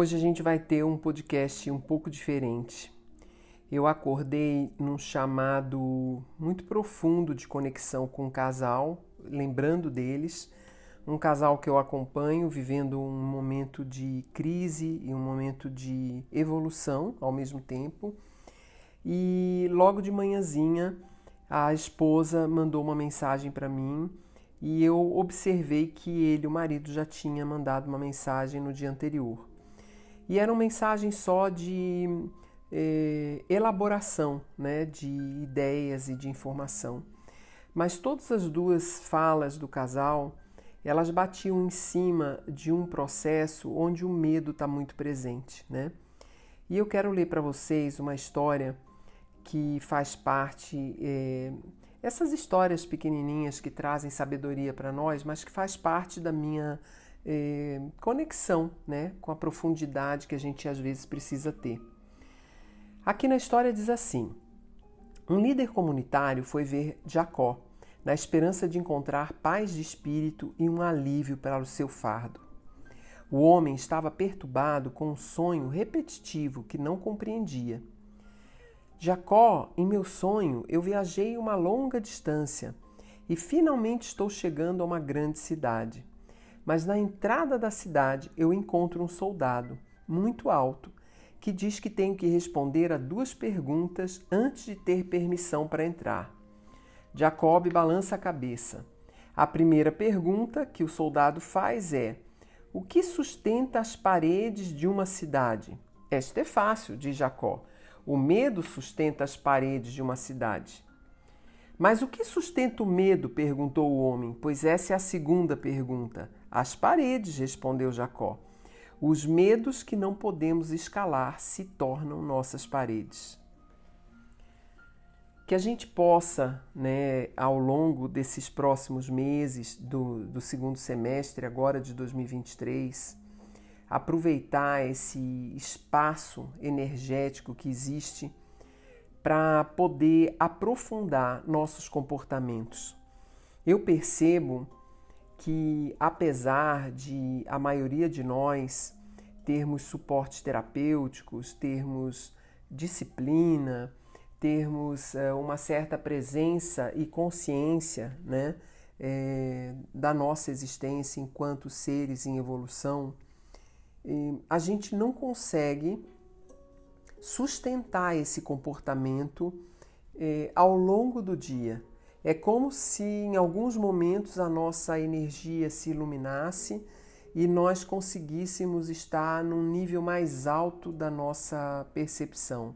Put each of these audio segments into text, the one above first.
Hoje a gente vai ter um podcast um pouco diferente. Eu acordei num chamado muito profundo de conexão com o casal, lembrando deles, um casal que eu acompanho vivendo um momento de crise e um momento de evolução ao mesmo tempo. E logo de manhãzinha a esposa mandou uma mensagem para mim e eu observei que ele, o marido, já tinha mandado uma mensagem no dia anterior. E era uma mensagem só de eh, elaboração né, de ideias e de informação. Mas todas as duas falas do casal, elas batiam em cima de um processo onde o medo está muito presente. Né? E eu quero ler para vocês uma história que faz parte... Eh, essas histórias pequenininhas que trazem sabedoria para nós, mas que faz parte da minha é, conexão né, com a profundidade que a gente às vezes precisa ter. Aqui na história diz assim: um líder comunitário foi ver Jacó na esperança de encontrar paz de espírito e um alívio para o seu fardo. O homem estava perturbado com um sonho repetitivo que não compreendia. Jacó, em meu sonho, eu viajei uma longa distância e finalmente estou chegando a uma grande cidade. Mas na entrada da cidade eu encontro um soldado, muito alto, que diz que tenho que responder a duas perguntas antes de ter permissão para entrar. Jacob balança a cabeça. A primeira pergunta que o soldado faz é: O que sustenta as paredes de uma cidade? Esta é fácil, diz Jacó. O medo sustenta as paredes de uma cidade. Mas o que sustenta o medo? perguntou o homem, pois essa é a segunda pergunta. As paredes, respondeu Jacó. Os medos que não podemos escalar se tornam nossas paredes. Que a gente possa, né, ao longo desses próximos meses do, do segundo semestre, agora de 2023, aproveitar esse espaço energético que existe para poder aprofundar nossos comportamentos. Eu percebo que, apesar de a maioria de nós termos suportes terapêuticos, termos disciplina, termos é, uma certa presença e consciência né, é, da nossa existência enquanto seres em evolução, a gente não consegue sustentar esse comportamento eh, ao longo do dia. É como se em alguns momentos a nossa energia se iluminasse e nós conseguíssemos estar num nível mais alto da nossa percepção.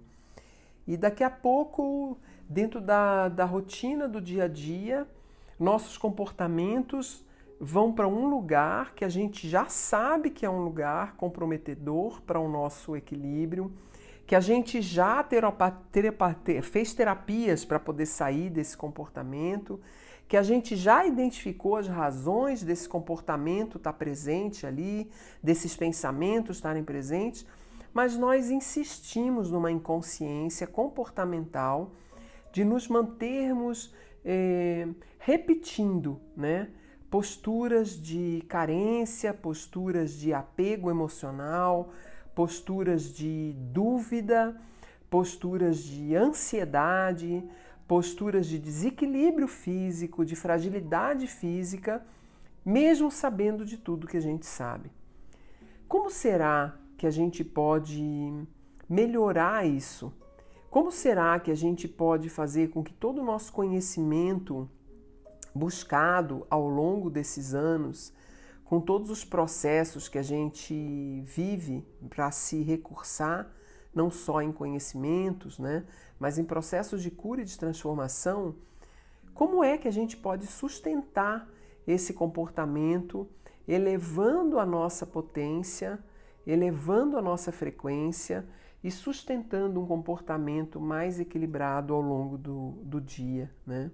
E daqui a pouco, dentro da, da rotina do dia a dia, nossos comportamentos vão para um lugar que a gente já sabe que é um lugar comprometedor para o nosso equilíbrio que a gente já fez terapias para poder sair desse comportamento, que a gente já identificou as razões desse comportamento estar tá presente ali, desses pensamentos estarem presentes, mas nós insistimos numa inconsciência comportamental de nos mantermos é, repetindo, né? Posturas de carência, posturas de apego emocional, posturas de dúvida, posturas de ansiedade, posturas de desequilíbrio físico, de fragilidade física, mesmo sabendo de tudo que a gente sabe. Como será que a gente pode melhorar isso? Como será que a gente pode fazer com que todo o nosso conhecimento buscado ao longo desses anos com todos os processos que a gente vive para se recursar, não só em conhecimentos, né, mas em processos de cura e de transformação, Como é que a gente pode sustentar esse comportamento, elevando a nossa potência, elevando a nossa frequência e sustentando um comportamento mais equilibrado ao longo do, do dia, né?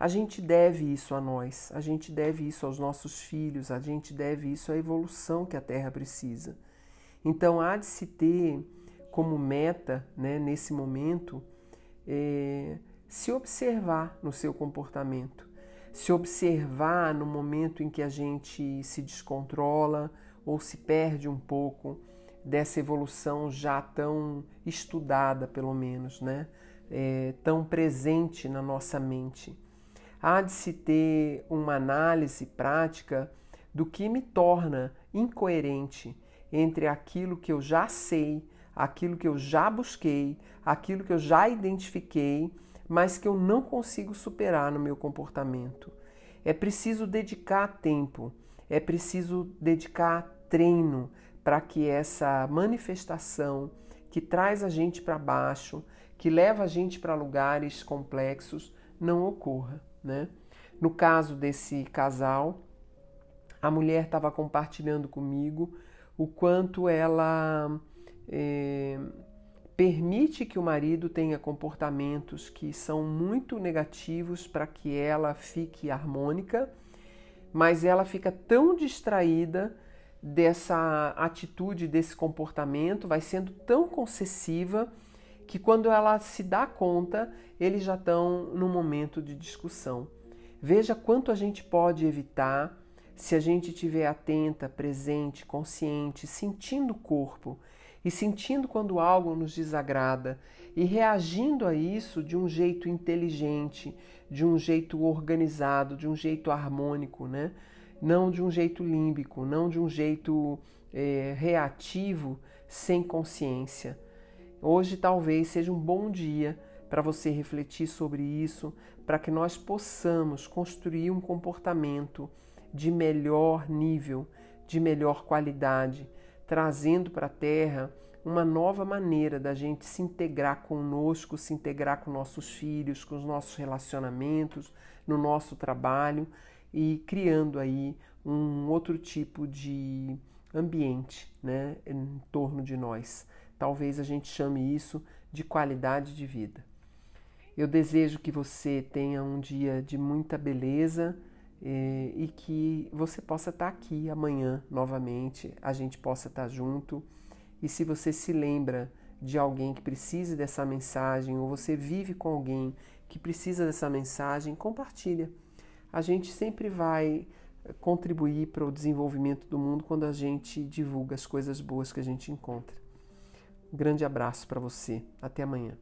A gente deve isso a nós, a gente deve isso aos nossos filhos, a gente deve isso à evolução que a Terra precisa. Então há de se ter como meta, né, nesse momento, é, se observar no seu comportamento, se observar no momento em que a gente se descontrola ou se perde um pouco dessa evolução já tão estudada, pelo menos, né? É, tão presente na nossa mente. Há de se ter uma análise prática do que me torna incoerente entre aquilo que eu já sei, aquilo que eu já busquei, aquilo que eu já identifiquei, mas que eu não consigo superar no meu comportamento. É preciso dedicar tempo, é preciso dedicar treino, para que essa manifestação que traz a gente para baixo, que leva a gente para lugares complexos, não ocorra. Né? No caso desse casal, a mulher estava compartilhando comigo o quanto ela é, permite que o marido tenha comportamentos que são muito negativos para que ela fique harmônica, mas ela fica tão distraída dessa atitude, desse comportamento, vai sendo tão concessiva que quando ela se dá conta, eles já estão no momento de discussão. Veja quanto a gente pode evitar se a gente estiver atenta, presente, consciente, sentindo o corpo e sentindo quando algo nos desagrada e reagindo a isso de um jeito inteligente, de um jeito organizado, de um jeito harmônico, né? não de um jeito límbico, não de um jeito é, reativo, sem consciência. Hoje talvez seja um bom dia para você refletir sobre isso, para que nós possamos construir um comportamento de melhor nível, de melhor qualidade, trazendo para a Terra uma nova maneira da gente se integrar conosco, se integrar com nossos filhos, com os nossos relacionamentos, no nosso trabalho e criando aí um outro tipo de ambiente né, em torno de nós. Talvez a gente chame isso de qualidade de vida. Eu desejo que você tenha um dia de muita beleza eh, e que você possa estar aqui amanhã novamente, a gente possa estar junto. E se você se lembra de alguém que precise dessa mensagem ou você vive com alguém que precisa dessa mensagem, compartilha a gente sempre vai contribuir para o desenvolvimento do mundo quando a gente divulga as coisas boas que a gente encontra. Um grande abraço para você. Até amanhã.